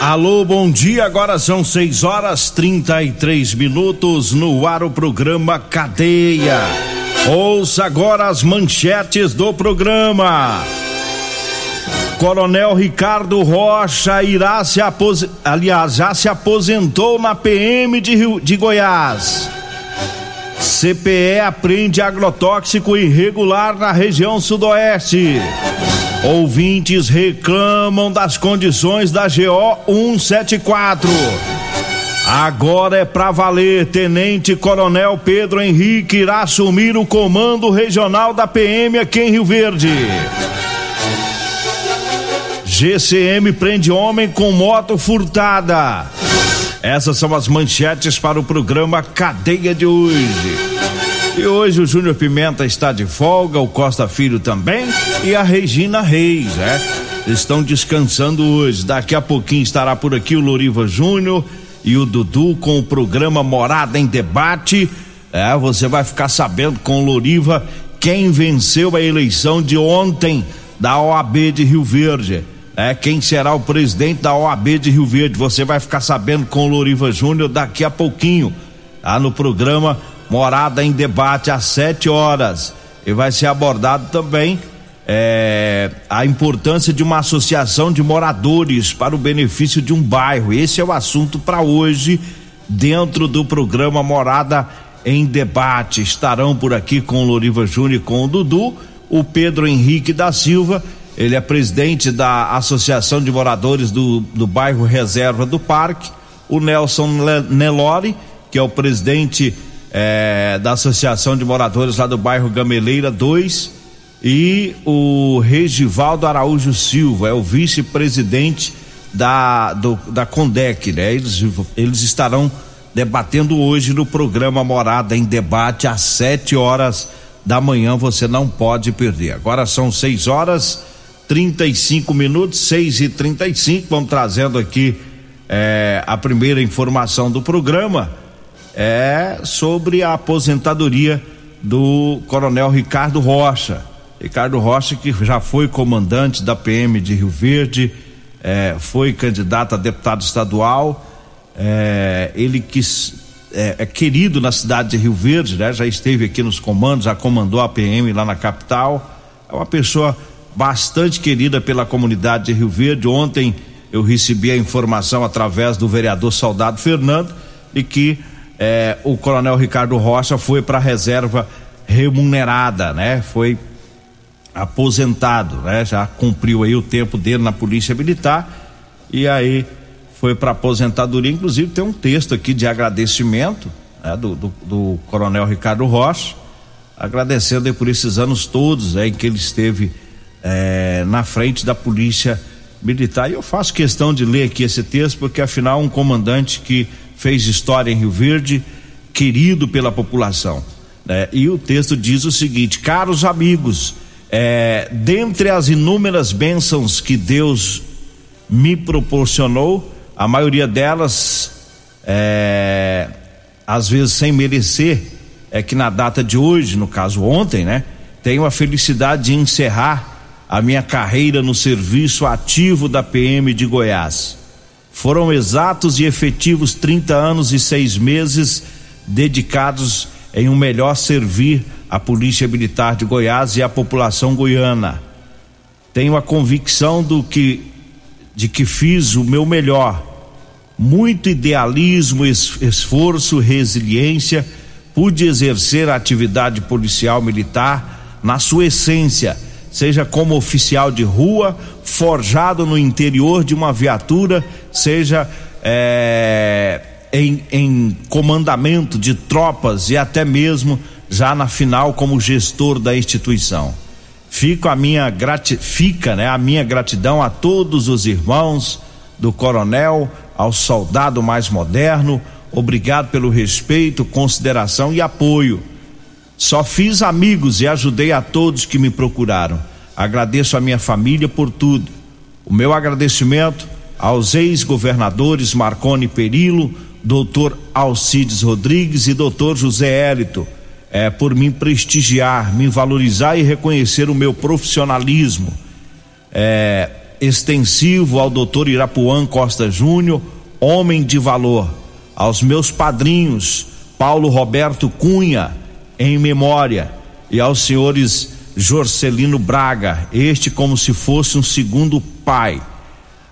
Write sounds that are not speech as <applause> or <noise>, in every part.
Alô, bom dia. Agora são 6 horas 33 minutos no ar o programa Cadeia. Ouça agora as manchetes do programa. Coronel Ricardo Rocha irá se aposentar, aliás, já se aposentou na PM de, Rio, de Goiás. CPE apreende agrotóxico irregular na região sudoeste. Ouvintes reclamam das condições da GO 174. Agora é pra valer. Tenente Coronel Pedro Henrique irá assumir o comando regional da PM aqui em Rio Verde. GCM prende homem com moto furtada. Essas são as manchetes para o programa Cadeia de hoje. E hoje o Júnior Pimenta está de folga, o Costa Filho também e a Regina Reis, né? Estão descansando hoje. Daqui a pouquinho estará por aqui o Loriva Júnior e o Dudu com o programa Morada em Debate. É, você vai ficar sabendo com o Loriva quem venceu a eleição de ontem da OAB de Rio Verde. É, quem será o presidente da OAB de Rio Verde? Você vai ficar sabendo com o Loriva Júnior daqui a pouquinho, tá? No programa Morada em debate às 7 horas. E vai ser abordado também é, a importância de uma associação de moradores para o benefício de um bairro. Esse é o assunto para hoje, dentro do programa Morada em Debate. Estarão por aqui com o Loriva Júnior e com o Dudu, o Pedro Henrique da Silva. Ele é presidente da Associação de Moradores do, do bairro Reserva do Parque. O Nelson Nelore, que é o presidente é, da Associação de Moradores lá do bairro Gameleira 2 e o Regivaldo Araújo Silva, é o vice-presidente da, da Condec, né? Eles, eles estarão debatendo hoje no programa Morada em Debate às 7 horas da manhã, você não pode perder. Agora são 6 horas 35 minutos, 6 e 35 vamos trazendo aqui é, a primeira informação do programa é sobre a aposentadoria do Coronel Ricardo Rocha. Ricardo Rocha, que já foi comandante da PM de Rio Verde, é, foi candidato a deputado estadual, é, ele que é, é, querido na cidade de Rio Verde, né? Já esteve aqui nos comandos, já comandou a PM lá na capital. É uma pessoa bastante querida pela comunidade de Rio Verde. Ontem eu recebi a informação através do vereador Soldado Fernando e que é, o coronel Ricardo Rocha foi para a reserva remunerada, né? Foi aposentado, né? Já cumpriu aí o tempo dele na Polícia Militar e aí foi para aposentadoria. Inclusive tem um texto aqui de agradecimento né? do, do, do, coronel Ricardo Rocha, agradecendo por esses anos todos em que ele esteve é, na frente da Polícia Militar. E eu faço questão de ler aqui esse texto porque afinal um comandante que fez história em Rio Verde, querido pela população. Né? E o texto diz o seguinte: caros amigos, é, dentre as inúmeras bênçãos que Deus me proporcionou, a maioria delas, é, às vezes sem merecer, é que na data de hoje, no caso ontem, né, tenho a felicidade de encerrar a minha carreira no serviço ativo da PM de Goiás. Foram exatos e efetivos 30 anos e seis meses dedicados em um melhor servir à Polícia Militar de Goiás e à população goiana. Tenho a convicção do que de que fiz o meu melhor. Muito idealismo, esforço, resiliência, pude exercer a atividade policial militar na sua essência, seja como oficial de rua, forjado no interior de uma viatura, seja é, em, em comandamento de tropas e até mesmo já na final como gestor da instituição. Fico a minha grati, fica, né, a minha gratidão a todos os irmãos do coronel, ao soldado mais moderno. Obrigado pelo respeito, consideração e apoio. Só fiz amigos e ajudei a todos que me procuraram. Agradeço a minha família por tudo. O meu agradecimento aos ex-governadores Marconi Perillo, doutor Alcides Rodrigues e doutor José Hélito é, por me prestigiar, me valorizar e reconhecer o meu profissionalismo. É, extensivo ao doutor Irapuã Costa Júnior, homem de valor. Aos meus padrinhos, Paulo Roberto Cunha, em memória, e aos senhores Jorcelino Braga, este como se fosse um segundo pai.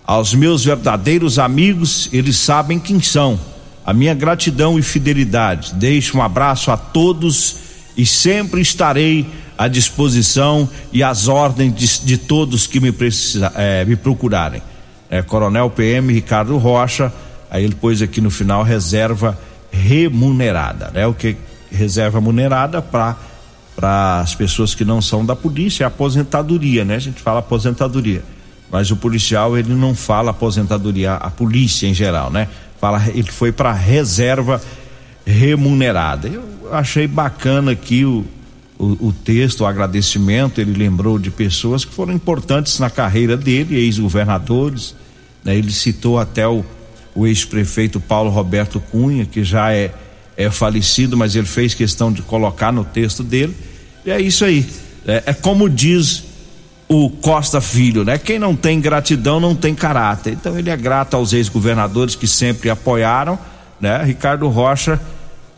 Aos meus verdadeiros amigos, eles sabem quem são a minha gratidão e fidelidade. Deixo um abraço a todos e sempre estarei à disposição e às ordens de, de todos que me, precisa, é, me procurarem. É, Coronel PM Ricardo Rocha, aí ele pôs aqui no final reserva remunerada, né? O que reserva remunerada para para as pessoas que não são da polícia é aposentadoria, né? A gente fala aposentadoria, mas o policial ele não fala aposentadoria, a polícia em geral, né? fala ele foi para reserva remunerada. Eu achei bacana aqui o, o, o, texto, o agradecimento. Ele lembrou de pessoas que foram importantes na carreira dele, ex-governadores. Né? Ele citou até o, o ex-prefeito Paulo Roberto Cunha, que já é, é falecido, mas ele fez questão de colocar no texto dele. E é isso aí. É, é como diz o Costa Filho, né? Quem não tem gratidão não tem caráter. Então ele é grato aos ex-governadores que sempre apoiaram, né? Ricardo Rocha,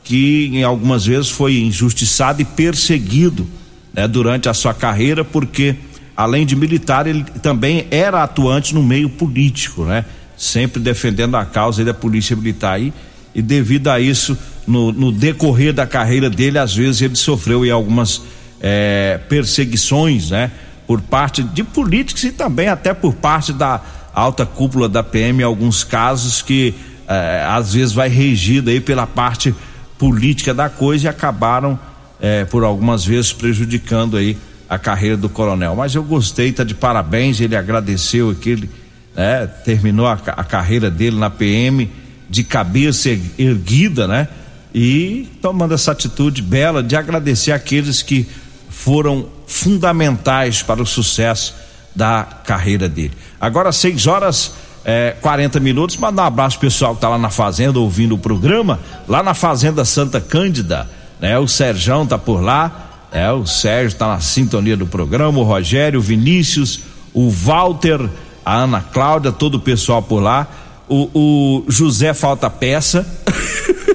que em algumas vezes foi injustiçado e perseguido, né? Durante a sua carreira, porque além de militar, ele também era atuante no meio político, né? Sempre defendendo a causa da polícia militar aí. E devido a isso, no, no decorrer da carreira dele, às vezes ele sofreu em algumas é, perseguições, né? por parte de políticos e também até por parte da alta cúpula da PM, alguns casos que eh, às vezes vai regido aí pela parte política da coisa e acabaram eh, por algumas vezes prejudicando aí a carreira do coronel. Mas eu gostei, tá de parabéns, ele agradeceu aquele, né, terminou a, a carreira dele na PM de cabeça erguida, né? E tomando essa atitude bela de agradecer aqueles que foram fundamentais para o sucesso da carreira dele. Agora, 6 horas é, 40 minutos. Mandar um abraço pessoal que está lá na fazenda ouvindo o programa, lá na Fazenda Santa Cândida, né? O Serjão tá por lá, é, o Sérgio está na sintonia do programa, o Rogério, o Vinícius, o Walter, a Ana Cláudia, todo o pessoal por lá. O, o José Falta Peça. <laughs>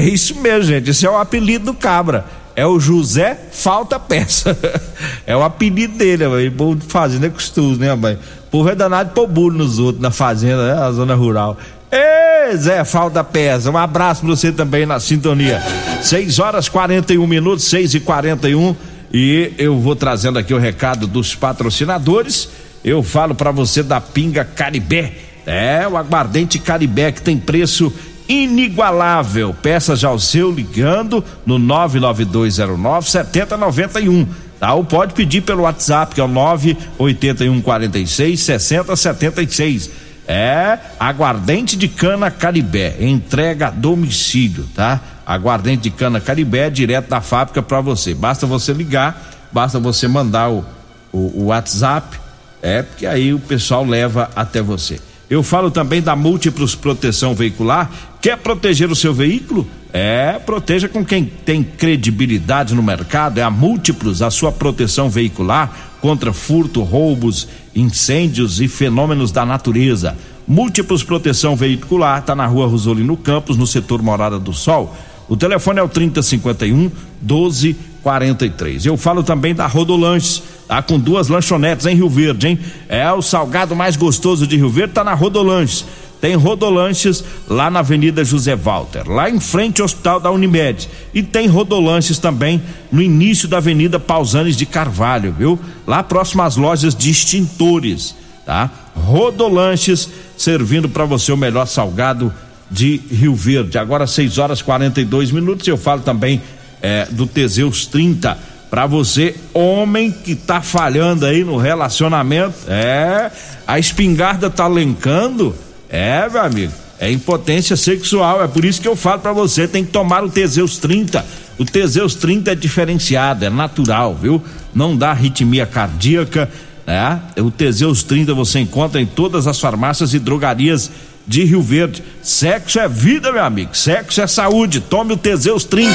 é isso mesmo, gente. Esse é o apelido do cabra é o José Falta Peça. <laughs> é o apelido dele, mãe. Povo de fazenda é costume, né, mãe? O povo é danado pôr burro nos outros, na fazenda, né? Na zona rural. Ei, Zé Falta Peça, um abraço pra você também na sintonia. 6 horas 41 minutos, 6 e 41 e eu vou trazendo aqui o recado dos patrocinadores. Eu falo para você da Pinga Caribé. É, o aguardente Caribé que tem preço inigualável. Peça já o seu ligando no 99209 7091. Tá? Ou pode pedir pelo WhatsApp, que é o 98146 6076. É aguardente de cana Caribé, entrega a domicílio, tá? Aguardente de cana Caribé direto da fábrica para você. Basta você ligar, basta você mandar o, o, o WhatsApp, é, porque aí o pessoal leva até você. Eu falo também da Múltiplos Proteção Veicular. Quer proteger o seu veículo? É, proteja com quem tem credibilidade no mercado. É a Múltiplos, a sua proteção veicular contra furto, roubos, incêndios e fenômenos da natureza. Múltiplos Proteção Veicular está na rua Rosolino Campos, no setor Morada do Sol. O telefone é o 3051 1243. Eu falo também da Rodolanches, tá com duas lanchonetes em Rio Verde, hein? É o salgado mais gostoso de Rio Verde, tá na Rodolanches. Tem Rodolanches lá na Avenida José Walter, lá em frente ao Hospital da Unimed. E tem Rodolanches também no início da Avenida Pausanes de Carvalho, viu? Lá próximo às lojas de extintores, tá? Rodolanches servindo para você o melhor salgado de Rio Verde. Agora 6 horas 42 minutos. Eu falo também é, do Teseus 30 para você, homem que tá falhando aí no relacionamento. É, a espingarda tá lencando. É, meu amigo. É impotência sexual, é por isso que eu falo para você, tem que tomar o Teseus 30. O Teseus 30 é diferenciado, é natural, viu? Não dá arritmia cardíaca, né? O Teseus 30 você encontra em todas as farmácias e drogarias de Rio Verde. Sexo é vida, meu amigo. Sexo é saúde. Tome o Teseus 30.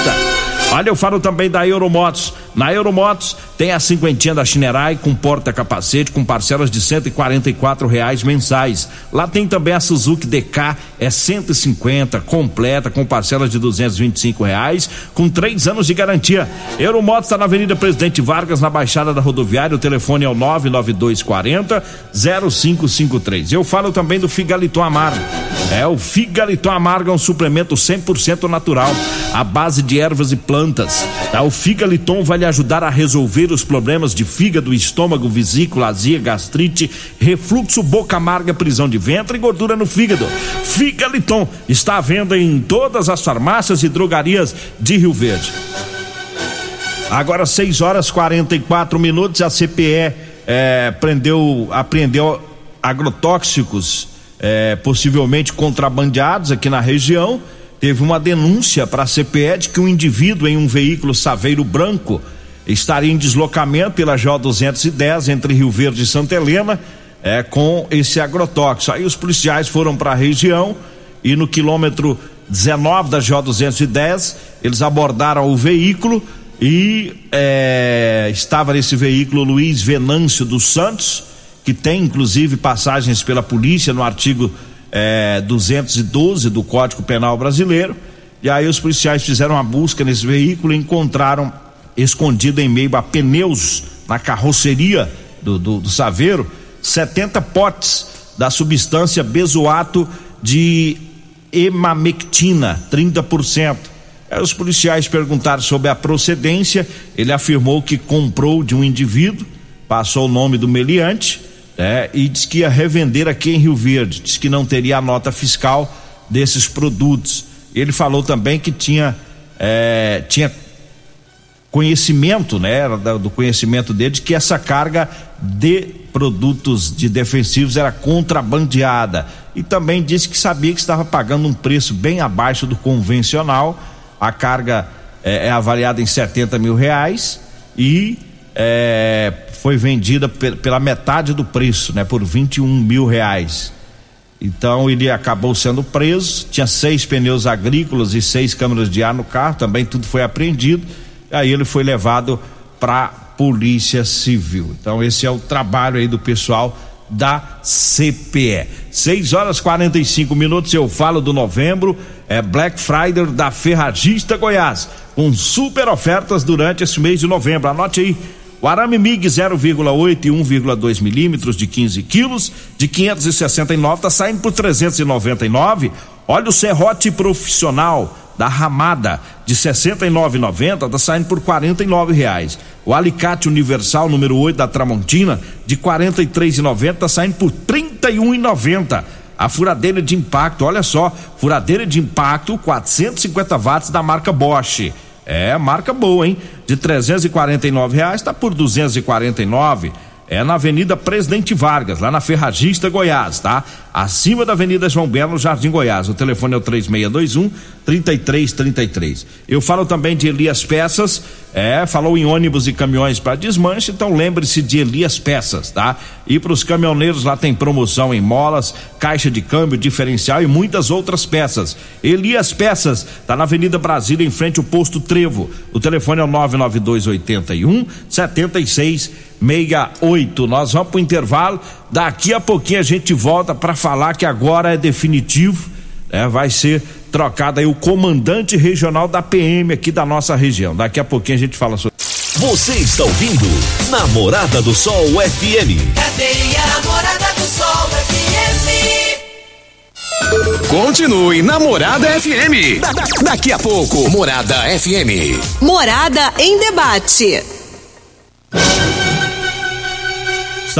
Olha, eu falo também da Euromotos. Na Euromotos tem a cinquentinha da Chinerai com porta-capacete com parcelas de e reais mensais. Lá tem também a Suzuki DK, é 150 completa com parcelas de duzentos reais com três anos de garantia. Euromotos está na Avenida Presidente Vargas, na Baixada da Rodoviária. O telefone é o 99240 0553. Eu falo também do Figaliton Amargo. É o Figaliton Amargo é um suplemento 100% natural, à base de ervas e plantas. Tá? O Figaliton vai lhe ajudar a resolver os problemas de fígado, estômago, vesícula, azia, gastrite, refluxo, boca amarga, prisão de ventre e gordura no fígado. Figaliton está à venda em todas as farmácias e drogarias de Rio Verde. Agora 6 horas 44 minutos, a CPE é, prendeu, apreendeu agrotóxicos é, possivelmente contrabandeados aqui na região. Teve uma denúncia para a CPE de que um indivíduo em um veículo saveiro branco estaria em deslocamento pela J 210 entre Rio Verde e Santa Helena é, com esse agrotóxico. Aí os policiais foram para a região e no quilômetro 19 da J 210 eles abordaram o veículo e é, estava nesse veículo Luiz Venâncio dos Santos que tem inclusive passagens pela polícia no artigo é, 212 do Código Penal Brasileiro. E aí os policiais fizeram uma busca nesse veículo e encontraram escondido em meio a pneus na carroceria do, do, do Saveiro 70 potes da substância bezoato de hemamectina, 30%. Aí os policiais perguntaram sobre a procedência, ele afirmou que comprou de um indivíduo, passou o nome do meliante é, e disse que ia revender aqui em Rio Verde, disse que não teria a nota fiscal desses produtos. Ele falou também que tinha, é, tinha conhecimento, né, do conhecimento dele, de que essa carga de produtos de defensivos era contrabandeada. E também disse que sabia que estava pagando um preço bem abaixo do convencional. A carga é, é avaliada em 70 mil reais e é, foi vendida pela metade do preço, né, por 21 mil reais. Então ele acabou sendo preso. Tinha seis pneus agrícolas e seis câmeras de ar no carro, também tudo foi apreendido. Aí ele foi levado para Polícia Civil. Então esse é o trabalho aí do pessoal da CPE. 6 horas 45 minutos eu falo do novembro, é Black Friday da Ferragista Goiás, com super ofertas durante esse mês de novembro. Anote aí o arame MIG 0,8 e 1,2 milímetros de 15 quilos, de 569, está saindo por 399. Olha o serrote profissional da Ramada de 69,90 está saindo por R$ reais. O alicate universal número 8 da Tramontina de 43,90 está saindo por R$ 31,90. A furadeira de impacto, olha só, furadeira de impacto 450 watts da marca Bosch é, marca boa, hein? De 349 reais tá por 249. É na Avenida Presidente Vargas, lá na Ferragista Goiás, tá? Acima da Avenida João Belo, Jardim Goiás. O telefone é o 3621 3333. Eu falo também de Elias Peças, é, falou em ônibus e caminhões para desmanche, então lembre-se de Elias Peças, tá? E para os caminhoneiros lá tem promoção em molas, caixa de câmbio, diferencial e muitas outras peças. Elias Peças, tá na Avenida Brasília, em frente ao posto Trevo. O telefone é o 99281 7668. Nós vamos pro intervalo, daqui a pouquinho a gente volta para falar que agora é definitivo, né? Vai ser trocado aí o comandante regional da PM aqui da nossa região. Daqui a pouquinho a gente fala sobre. Você está ouvindo Namorada do Sol FM. Cadeia Namorada do Sol FM. Continue Namorada FM. Da- da- daqui a pouco, Morada FM. Morada em debate.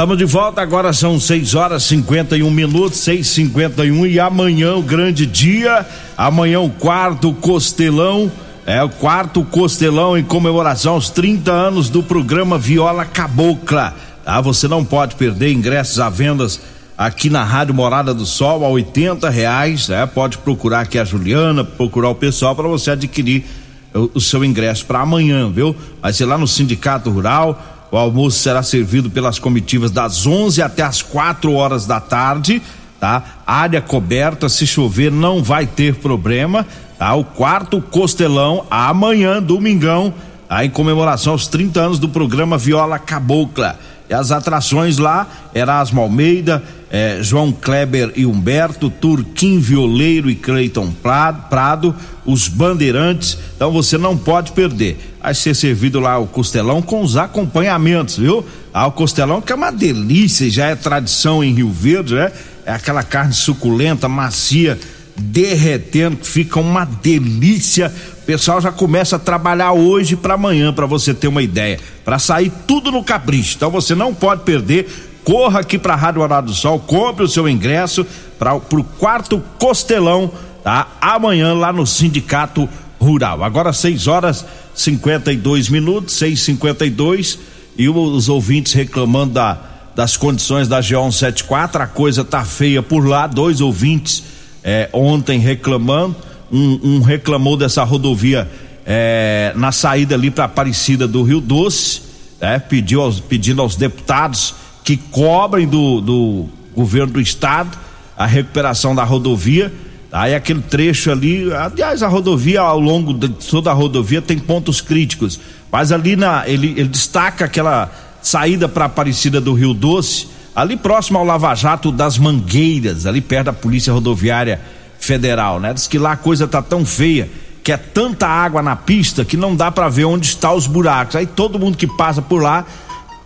Estamos de volta, agora são 6 horas 51 minutos, 6h51 e amanhã o grande dia. Amanhã o quarto costelão. É o quarto costelão em comemoração aos 30 anos do programa Viola Cabocla. Tá? Você não pode perder ingressos à vendas aqui na Rádio Morada do Sol a 80 reais. Né? Pode procurar aqui a Juliana, procurar o pessoal para você adquirir o, o seu ingresso para amanhã, viu? Vai ser lá no Sindicato Rural. O almoço será servido pelas comitivas das 11 até as 4 horas da tarde, tá? Área coberta, se chover não vai ter problema, tá? O quarto costelão amanhã, domingão, tá? em comemoração aos 30 anos do programa Viola Cabocla. As atrações lá, Erasmo Almeida, eh, João Kleber e Humberto, Turquim Violeiro e Cleiton Prado, os bandeirantes, então você não pode perder. Vai ser servido lá o costelão com os acompanhamentos, viu? Ah, o costelão que é uma delícia, já é tradição em Rio Verde, né? É aquela carne suculenta, macia, derretendo, que fica uma delícia. O pessoal já começa a trabalhar hoje para amanhã, para você ter uma ideia, para sair tudo no capricho. Então você não pode perder. Corra aqui para a Rádio Horário do Sol, compre o seu ingresso para o quarto Costelão, tá? Amanhã lá no Sindicato Rural. Agora 6 horas 52 minutos, 6:52 e os ouvintes reclamando da, das condições da G174, a coisa tá feia por lá, dois ouvintes é, ontem reclamando, um, um reclamou dessa rodovia é, na saída ali para Aparecida do Rio Doce, é, pediu aos, pedindo aos deputados que cobrem do, do governo do estado a recuperação da rodovia. Aí aquele trecho ali, aliás, a rodovia ao longo de toda a rodovia tem pontos críticos, mas ali na ele, ele destaca aquela saída para Aparecida do Rio Doce, ali próximo ao Lava Jato das Mangueiras, ali perto da Polícia Rodoviária Federal, né? Diz que lá a coisa tá tão feia que é tanta água na pista que não dá para ver onde está os buracos. Aí todo mundo que passa por lá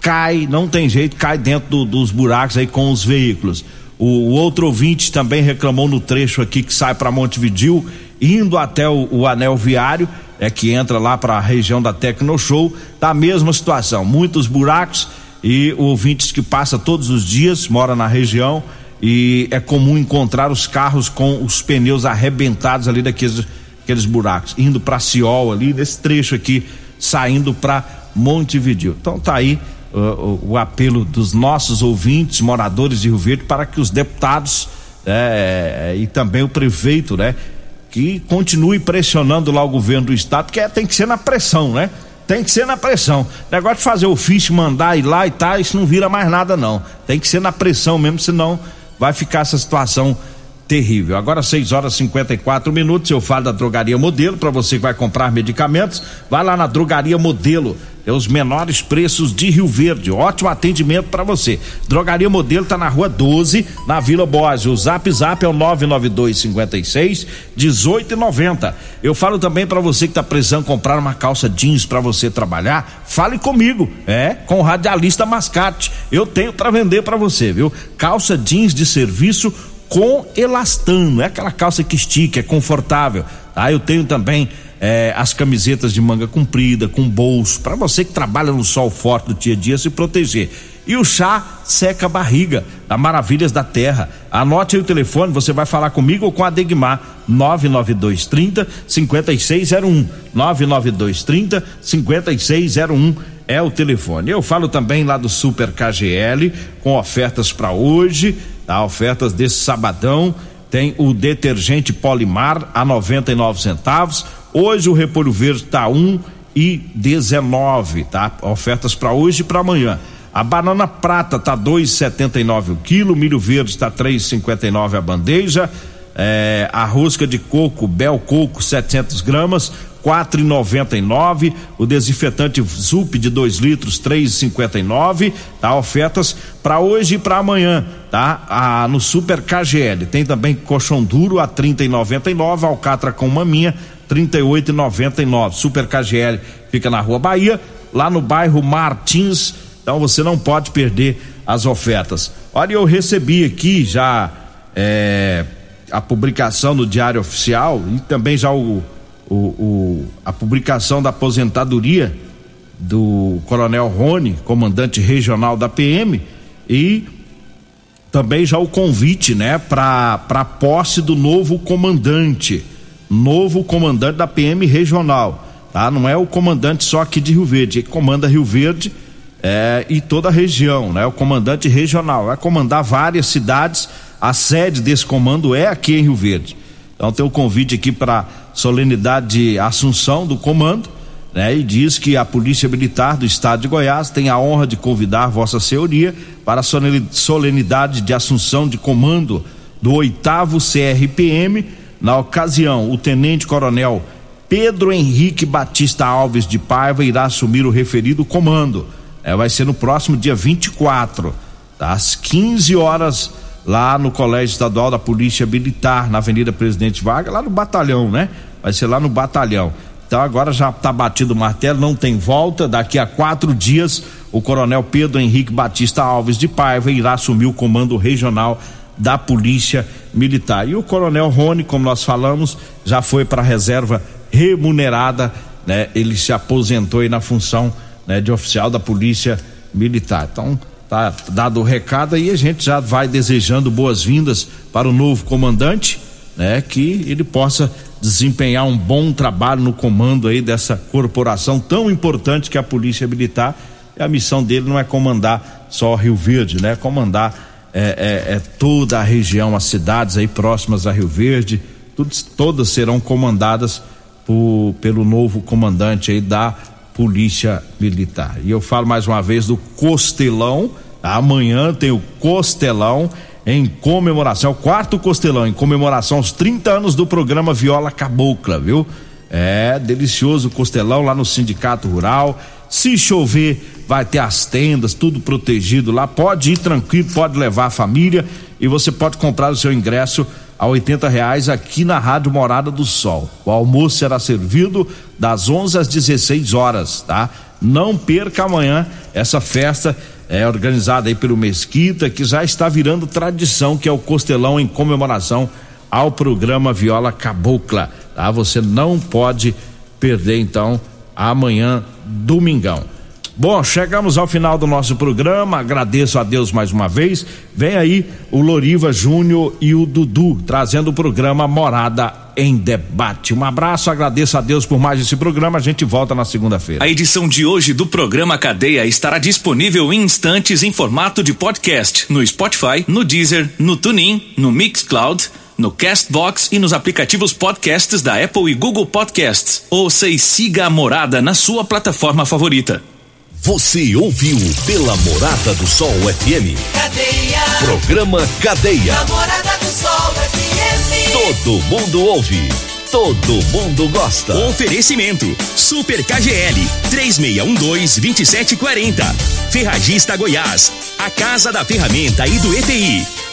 cai, não tem jeito, cai dentro do, dos buracos aí com os veículos. O, o, outro ouvinte também reclamou no trecho aqui que sai para Montevidil, indo até o, o, anel viário, é que entra lá para a região da Tecno Show, tá a mesma situação, muitos buracos e ouvintes que passa todos os dias, mora na região e é comum encontrar os carros com os pneus arrebentados ali daqueles aqueles buracos, indo para Ciol ali, nesse trecho aqui, saindo para Montevidil. Então tá aí o, o, apelo dos nossos ouvintes, moradores de Rio Verde, para que os deputados é, e também o prefeito, né, que continue pressionando lá o governo do estado, que é, tem que ser na pressão, né? Tem que ser na pressão. Negócio de fazer ofício, mandar ir lá e tal, isso não vira mais nada, não. Tem que ser na pressão mesmo, senão vai ficar essa situação terrível. Agora 6 horas e 54 minutos, eu falo da Drogaria Modelo, para você que vai comprar medicamentos, vai lá na Drogaria Modelo. É os menores preços de Rio Verde. Ótimo atendimento para você. Drogaria Modelo tá na Rua 12, na Vila Boas. O Zap Zap é o 992 56 1890. Eu falo também para você que tá precisando comprar uma calça jeans para você trabalhar, fale comigo. É, com o radialista Mascate. Eu tenho para vender para você, viu? Calça jeans de serviço com elastano, é aquela calça que estica, é confortável. Tá? Eu tenho também é, as camisetas de manga comprida, com bolso, para você que trabalha no sol forte do dia a dia se proteger. E o chá seca a barriga, da Maravilhas da Terra. Anote aí o telefone, você vai falar comigo ou com a Degmar, 99230 5601. 99230 5601 é o telefone. Eu falo também lá do Super KGL, com ofertas para hoje, tá? Ofertas desse sabadão. Tem o detergente Polimar a 99 centavos. Hoje o repolho verde tá um e 19, tá? Ofertas para hoje e para amanhã. A banana prata tá 2,79 o quilo, milho verde está 3,59 a bandeja. É, a rosca de coco, Bel Coco, 700 gramas, quatro e noventa e nove, o desinfetante Zup de 2 litros três e cinquenta e nove, tá? Ofertas para hoje e para amanhã, tá? Ah, no Super KGL tem também colchão duro a trinta e noventa e nove, alcatra com maminha trinta e oito e noventa e nove, Super KGL fica na Rua Bahia, lá no bairro Martins, então você não pode perder as ofertas. Olha, eu recebi aqui já é, a publicação no Diário Oficial e também já o, o, o, a publicação da aposentadoria do Coronel Rony, comandante regional da PM, e também já o convite, né, para para posse do novo comandante, novo comandante da PM regional, tá? Não é o comandante só aqui de Rio Verde, que comanda Rio Verde é, e toda a região, né? O comandante regional vai comandar várias cidades. A sede desse comando é aqui em Rio Verde. Então tem o convite aqui para solenidade de assunção do comando, né? E diz que a Polícia Militar do Estado de Goiás tem a honra de convidar Vossa Senhoria para a solenidade de assunção de comando do oitavo CRPM. Na ocasião, o Tenente Coronel Pedro Henrique Batista Alves de Paiva irá assumir o referido comando é, vai ser no próximo dia 24, tá? às 15 horas, lá no Colégio Estadual da Polícia Militar, na Avenida Presidente Vargas, lá no batalhão, né? Vai ser lá no batalhão. Então agora já está batido o martelo, não tem volta. Daqui a quatro dias, o Coronel Pedro Henrique Batista Alves de Paiva irá assumir o comando regional da Polícia Militar. E o Coronel Rony, como nós falamos, já foi para a reserva remunerada, né? Ele se aposentou aí na função né, de oficial da Polícia Militar. Então, tá dado o recado aí, a gente já vai desejando boas-vindas para o novo comandante, né, que ele possa desempenhar um bom trabalho no comando aí dessa corporação tão importante que é a Polícia Militar. E a missão dele não é comandar só Rio Verde, né? Comandar é, é, é toda a região, as cidades aí próximas a Rio Verde, tudo, todas serão comandadas por, pelo novo comandante aí da Polícia Militar. E eu falo mais uma vez do Costelão. Amanhã tem o Costelão em comemoração, quarto Costelão, em comemoração aos 30 anos do programa Viola Cabocla, viu? É delicioso o Costelão lá no Sindicato Rural. Se chover, vai ter as tendas, tudo protegido lá. Pode ir tranquilo, pode levar a família e você pode comprar o seu ingresso a oitenta reais aqui na Rádio Morada do Sol. O almoço será servido das 11 às 16 horas, tá? Não perca amanhã essa festa é organizada aí pelo Mesquita, que já está virando tradição, que é o Costelão em comemoração ao programa Viola Cabocla, tá? Você não pode perder então amanhã, domingão. Bom, chegamos ao final do nosso programa. Agradeço a Deus mais uma vez. Vem aí o Loriva Júnior e o Dudu trazendo o programa Morada em Debate. Um abraço, agradeço a Deus por mais esse programa. A gente volta na segunda-feira. A edição de hoje do programa Cadeia estará disponível em instantes em formato de podcast no Spotify, no Deezer, no TuneIn, no Mixcloud no Castbox e nos aplicativos podcasts da Apple e Google Podcasts. Ouça e siga a Morada na sua plataforma favorita. Você ouviu pela Morada do Sol FM. Cadeia. Programa Cadeia. Namorada do Sol FM. Todo mundo ouve. Todo mundo gosta. Oferecimento: Super KGL 3612-2740. Ferragista Goiás. A Casa da Ferramenta e do EPI.